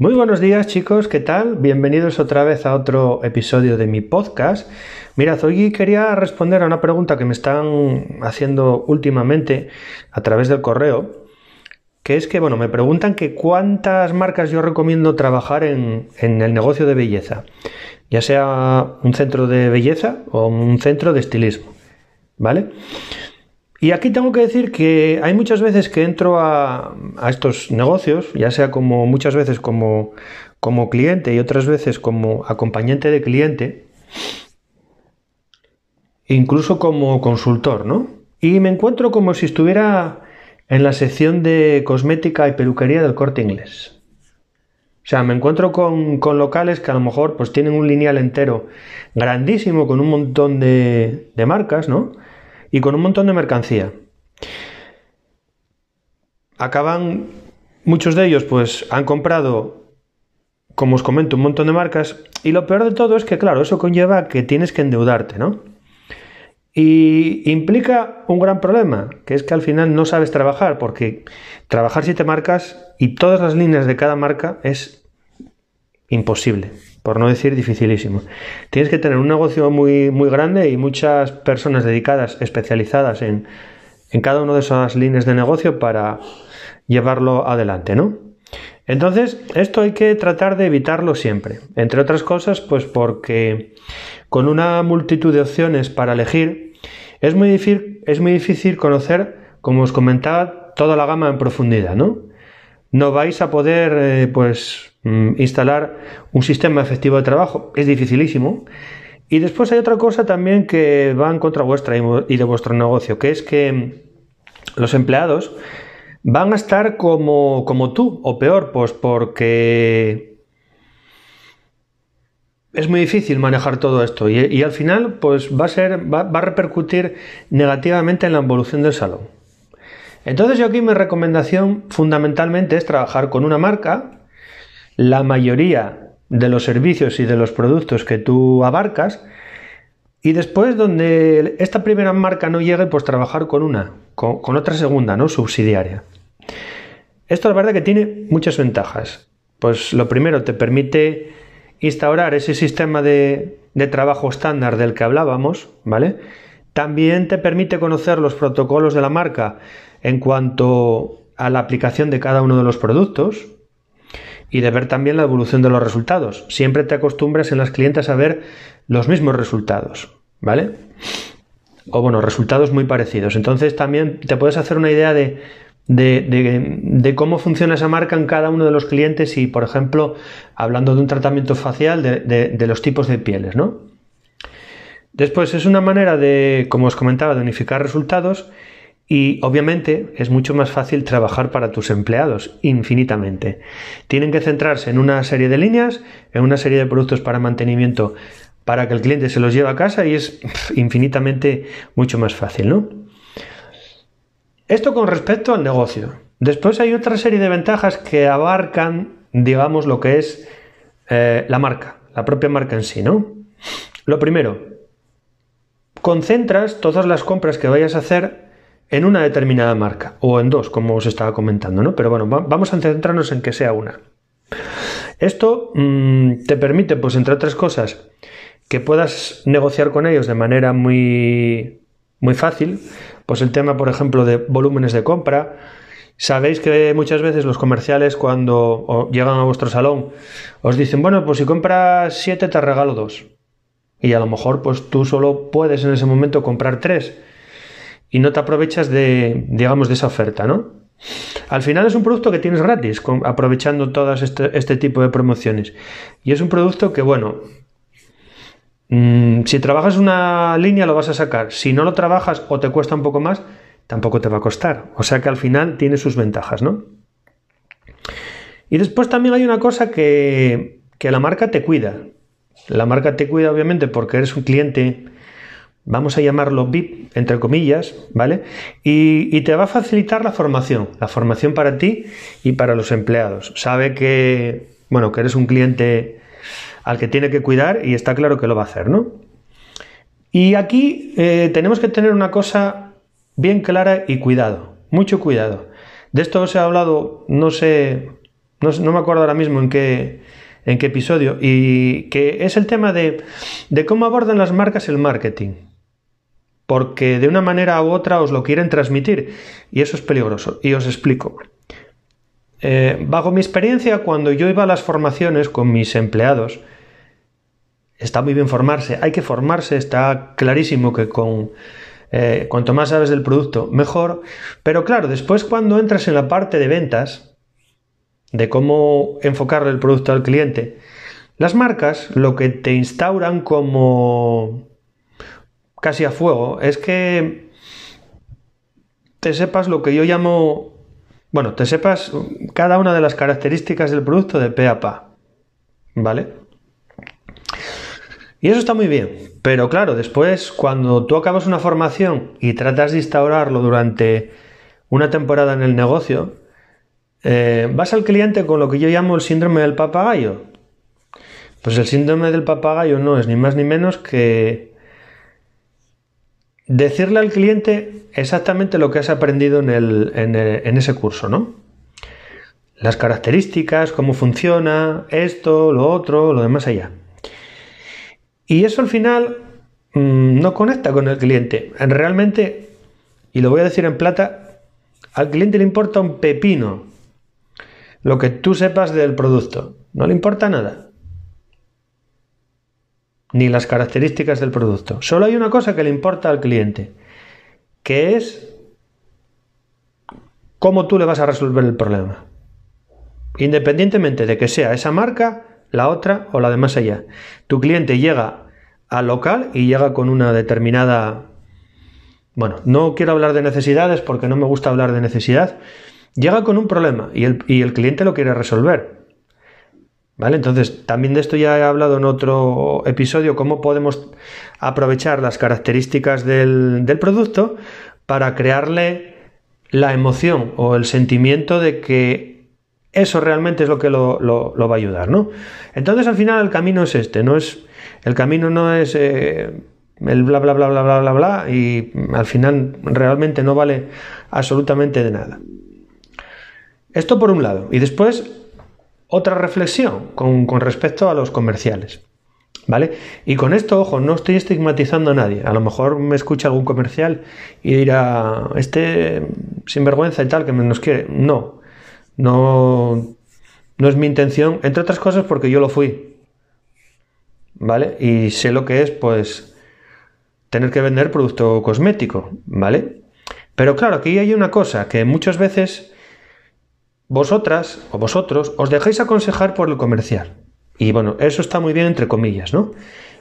Muy buenos días chicos, ¿qué tal? Bienvenidos otra vez a otro episodio de mi podcast. Mirad, hoy quería responder a una pregunta que me están haciendo últimamente a través del correo, que es que, bueno, me preguntan que cuántas marcas yo recomiendo trabajar en, en el negocio de belleza, ya sea un centro de belleza o un centro de estilismo, ¿vale? Y aquí tengo que decir que hay muchas veces que entro a, estos negocios, ya sea como muchas veces como, como cliente y otras veces como acompañante de cliente, incluso como consultor, ¿no? Y me encuentro como si estuviera en la sección de cosmética y peluquería del corte inglés. O sea, me encuentro con, con, locales que a lo mejor pues tienen un lineal entero grandísimo con un montón de, de marcas, ¿no? Y con un montón de mercancía. Acaban, muchos de ellos pues han comprado, como os comento, un montón de marcas y lo peor de todo es que, claro, eso conlleva que tienes que endeudarte, ¿no? Y implica un gran problema, que es que al final no sabes trabajar, porque trabajar siete marcas y todas las líneas de cada marca es imposible por no decir dificilísimo. Tienes que tener un negocio muy, muy grande y muchas personas dedicadas, especializadas en, en cada una de esas líneas de negocio para llevarlo adelante, ¿no? Entonces, esto hay que tratar de evitarlo siempre. Entre otras cosas, pues porque con una multitud de opciones para elegir, es muy difícil, es muy difícil conocer, como os comentaba, toda la gama en profundidad, ¿no? No vais a poder, eh, pues, instalar un sistema efectivo de trabajo es dificilísimo. Y después hay otra cosa también que va en contra vuestra y de vuestro negocio, que es que los empleados van a estar como, como tú, o peor, pues porque es muy difícil manejar todo esto y, al final pues va a ser va, a repercutir negativamente en la evolución del salón. Entonces yo aquí mi recomendación fundamentalmente es trabajar con una marca la mayoría de los servicios y de los productos que tú abarcas y después donde esta primera marca no llegue, pues trabajar con una, con, otra segunda, ¿no? Subsidiaria. Esto la verdad que tiene muchas ventajas. Pues lo primero, te permite instaurar ese sistema de, de trabajo estándar del que hablábamos, ¿vale? También te permite conocer los protocolos de la marca en cuanto a la aplicación de cada uno de los productos, y de ver también la evolución de los resultados. Siempre te acostumbras en las clientes a ver los mismos resultados, ¿vale? O bueno, resultados muy parecidos. Entonces también te puedes hacer una idea de, de, cómo funciona esa marca en cada uno de los clientes y, por ejemplo, hablando de un tratamiento facial, de, los tipos de pieles, ¿no? Después es una manera de, como os comentaba, de unificar resultados y obviamente es mucho más fácil trabajar para tus empleados, infinitamente. Tienen que centrarse en una serie de líneas, en una serie de productos para mantenimiento para que el cliente se los lleve a casa y es infinitamente mucho más fácil, ¿no? Esto con respecto al negocio. Después hay otra serie de ventajas que abarcan, digamos, lo que es eh, la marca, la propia marca en sí, ¿no? Lo primero, concentras todas las compras que vayas a hacer en una determinada marca o en dos, como os estaba comentando, ¿no? Pero bueno, vamos a centrarnos en que sea una. Esto mm, te permite, pues entre otras cosas, que puedas negociar con ellos de manera muy, muy fácil, pues el tema, por ejemplo, de volúmenes de compra. Sabéis que muchas veces los comerciales cuando llegan a vuestro salón os dicen, bueno, pues si compras siete te regalo dos. Y a lo mejor pues tú solo puedes en ese momento comprar tres y no te aprovechas de, digamos, de esa oferta, ¿no? Al final es un producto que tienes gratis, aprovechando todas este, este, tipo de promociones. Y es un producto que, bueno, mm, si trabajas una línea lo vas a sacar. Si no lo trabajas o te cuesta un poco más, tampoco te va a costar. O sea que al final tiene sus ventajas, ¿no? Y después también hay una cosa que, que la marca te cuida. La marca te cuida obviamente porque eres un cliente vamos a llamarlo VIP, entre comillas, ¿vale? Y, te va a facilitar la formación, la formación para ti y para los empleados. Sabe que, bueno, que eres un cliente al que tiene que cuidar y está claro que lo va a hacer, ¿no? Y aquí eh, tenemos que tener una cosa bien clara y cuidado, mucho cuidado. De esto os he hablado, no sé, no, me acuerdo ahora mismo en qué, en qué episodio, y que es el tema de, de cómo abordan las marcas el marketing. Porque de una manera u otra os lo quieren transmitir, y eso es peligroso, y os explico. Eh, bajo mi experiencia, cuando yo iba a las formaciones con mis empleados, está muy bien formarse, hay que formarse, está clarísimo que con eh, cuanto más sabes del producto, mejor. Pero claro, después cuando entras en la parte de ventas, de cómo enfocarle el producto al cliente, las marcas lo que te instauran como casi a fuego es que te sepas lo que yo llamo, bueno, te sepas cada una de las características del producto de pe a pa, ¿vale? Y eso está muy bien, pero claro, después cuando tú acabas una formación y tratas de instaurarlo durante una temporada en el negocio, eh, vas al cliente con lo que yo llamo el síndrome del papagayo. Pues el síndrome del papagayo no es ni más ni menos que decirle al cliente exactamente lo que has aprendido en, en ese curso, ¿no? Las características, cómo funciona, esto, lo otro, lo demás allá. Y eso al final mm, no conecta con el cliente. Realmente, y lo voy a decir en plata, al cliente le importa un pepino lo que tú sepas del producto. No le importa nada. Ni las características del producto. Solo hay una cosa que le importa al cliente, que es cómo tú le vas a resolver el problema. Independientemente de que sea esa marca la otra o la de más allá. Tu cliente llega al local y llega con una determinada... Bueno, no quiero hablar de necesidades porque no me gusta hablar de necesidad. Llega con un problema y el, y el cliente lo quiere resolver. ¿Vale? Entonces, también de esto ya he hablado en otro episodio, cómo podemos aprovechar las características del, del producto para crearle la emoción o el sentimiento de que eso realmente es lo que lo, va a ayudar, ¿no? Entonces al final el camino es este, no es el camino no es eh, el bla bla bla bla bla bla bla y al final realmente no vale absolutamente de nada. Esto por un lado y después otra reflexión con, respecto a los comerciales. ¿Vale? Y con esto, ojo, no estoy estigmatizando a nadie. A lo mejor me escucha algún comercial y dirá, este sinvergüenza y tal, que nos quiere. No, no, no es mi intención, entre otras cosas porque yo lo fui. ¿Vale? Y sé lo que es, pues, tener que vender producto cosmético, ¿vale? Pero claro, aquí hay una cosa, que muchas veces vosotras o vosotros os dejáis aconsejar por el comercial. Y bueno, eso está muy bien entre comillas, ¿no?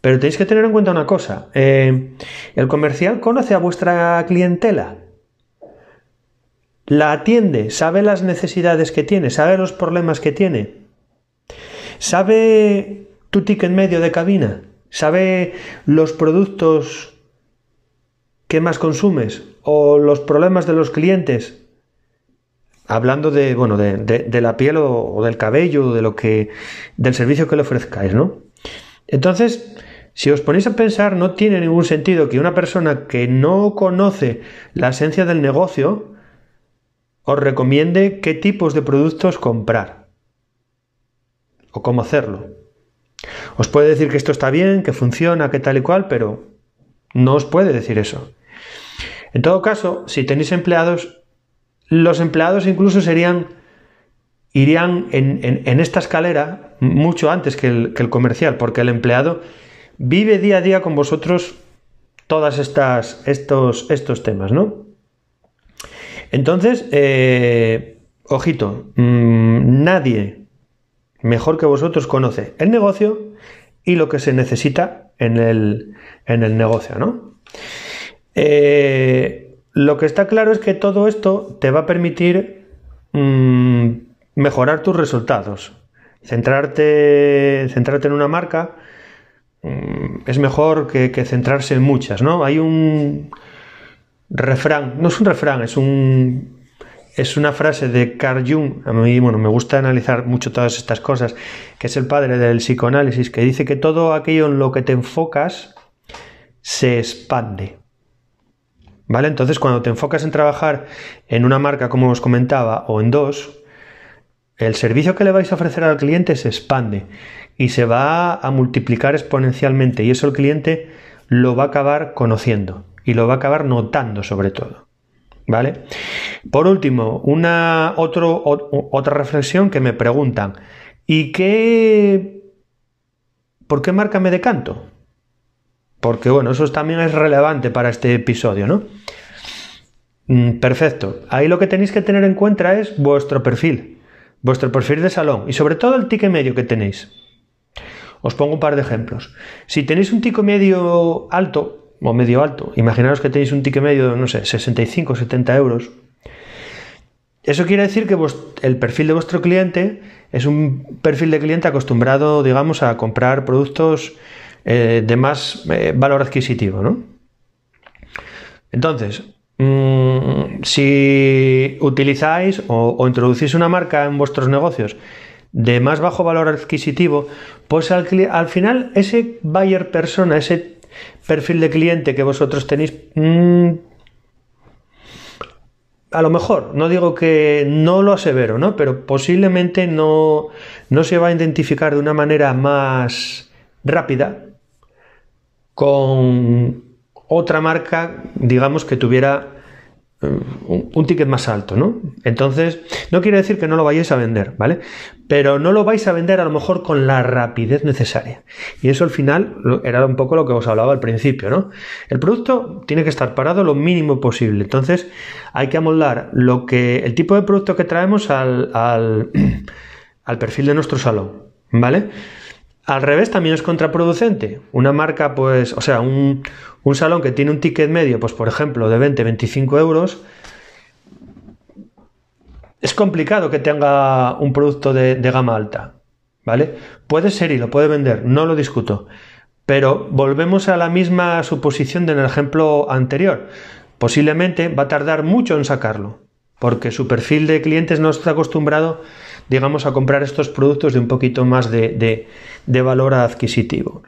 Pero tenéis que tener en cuenta una cosa. Eh, ¿El comercial conoce a vuestra clientela? la atiende, sabe las necesidades que tiene, sabe los problemas que tiene, sabe tu ticket medio de cabina, sabe los productos que más consumes o los problemas de los clientes. Hablando de, bueno, de, la piel o, o, del cabello, de lo que, del servicio que le ofrezcáis, ¿no? Entonces, si os ponéis a pensar, no tiene ningún sentido que una persona que no conoce la esencia del negocio os recomiende qué tipos de productos comprar o cómo hacerlo. Os puede decir que esto está bien, que funciona, que tal y cual, pero no os puede decir eso. En todo caso, si tenéis empleados, los empleados incluso serían irían en, esta escalera mucho antes que el, el, comercial, porque el empleado vive día a día con vosotros todas estas estos, estos temas, ¿no? Entonces, eh, ojito, mm, nadie mejor que vosotros conoce el negocio y lo que se necesita en el, negocio, ¿no? Eh, lo que está claro es que todo esto te va a permitir mm, mejorar tus resultados. Centrarte, centrarte en una marca mm, es mejor que, que, centrarse en muchas, ¿no? Hay un, refrán, no es un refrán, es un es una frase de Carl Jung, a mí bueno, me gusta analizar mucho todas estas cosas, que es el padre del psicoanálisis, que dice que todo aquello en lo que te enfocas se expande. ¿Vale? Entonces, cuando te enfocas en trabajar en una marca, como os comentaba, o en dos, el servicio que le vais a ofrecer al cliente se expande y se va a multiplicar exponencialmente y eso el cliente lo va a acabar conociendo y lo va a acabar notando sobre todo. ¿Vale? Por último, una otra reflexión que me preguntan, ¿y qué ¿por qué marca me decanto? Porque bueno, eso también es relevante para este episodio, ¿no? Mm, perfecto. Ahí lo que tenéis que tener en cuenta es vuestro perfil, vuestro perfil de salón y sobre todo el ticket medio que tenéis. Os pongo un par de ejemplos. Si tenéis un ticket medio alto, o medio alto, imaginaos que tenéis un ticket medio de, no sé, 65, 70 euros. Eso quiere decir que el perfil de vuestro cliente es un perfil de cliente acostumbrado, digamos, a comprar productos eh, de más eh, valor adquisitivo, ¿no? Entonces, mm, si utilizáis o, introducís una marca en vuestros negocios de más bajo valor adquisitivo, pues al, al final ese buyer persona, ese perfil de cliente que vosotros tenéis, mm, a lo mejor, no digo que no lo asevero, ¿no? Pero posiblemente no, no se va a identificar de una manera más rápida con otra marca, digamos, que tuviera un, ticket más alto, ¿no? Entonces, no quiere decir que no lo vayáis a vender, ¿vale? Pero no lo vais a vender a lo mejor con la rapidez necesaria. Y eso al final era un poco lo que os hablaba al principio, ¿no? El producto tiene que estar parado lo mínimo posible. Entonces, hay que amoldar lo que, el tipo de producto que traemos al, al, al perfil de nuestro salón, ¿vale? Al revés también es contraproducente. Una marca, pues, o sea, un, salón que tiene un ticket medio, pues por ejemplo, de 20-25 euros, es complicado que tenga un producto de, de, gama alta, ¿vale? Puede ser y lo puede vender, no lo discuto. Pero volvemos a la misma suposición del ejemplo anterior. Posiblemente va a tardar mucho en sacarlo, porque su perfil de clientes no está acostumbrado digamos, a comprar estos productos de un poquito más de, valor adquisitivo.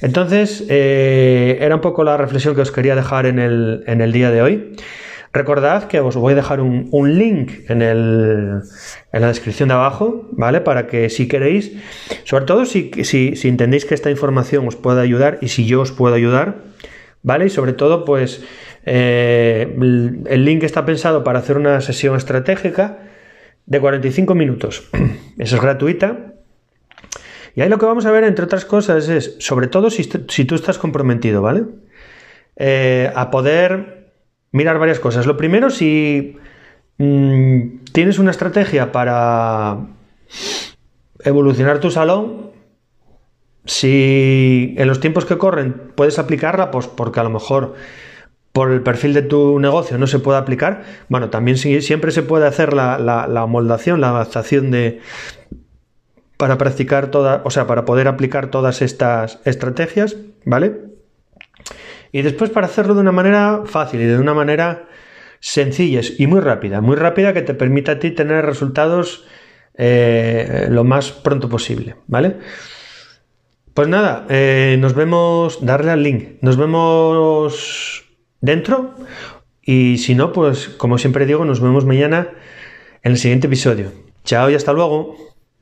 Entonces, eh, era un poco la reflexión que os quería dejar en el, día de hoy. Recordad que os voy a dejar un, link en, en, la descripción de abajo, ¿vale? Para que si queréis, sobre todo si, si, entendéis que esta información os puede ayudar y si yo os puedo ayudar, ¿vale? Y sobre todo, pues eh, el link está pensado para hacer una sesión estratégica de 45 minutos. Eso es gratuita. Y ahí lo que vamos a ver, entre otras cosas, es, sobre todo si, tú estás comprometido, ¿vale? Eh, a poder mirar varias cosas. Lo primero, si mm, tienes una estrategia para evolucionar tu salón, si en los tiempos que corren puedes aplicarla, pues porque a lo mejor por el perfil de tu negocio no se puede aplicar, bueno, también siempre se puede hacer la, moldación, la adaptación de para practicar toda, o sea, para poder aplicar todas estas estrategias, ¿vale? Y después para hacerlo de una manera fácil y de una manera sencilla y muy rápida, muy rápida que te permita a ti tener resultados eh, lo más pronto posible, ¿vale? Pues nada, eh, nos vemos, darle al link, nos vemos dentro. Y si no, pues como siempre digo, nos vemos mañana en el siguiente episodio. Chao y hasta luego.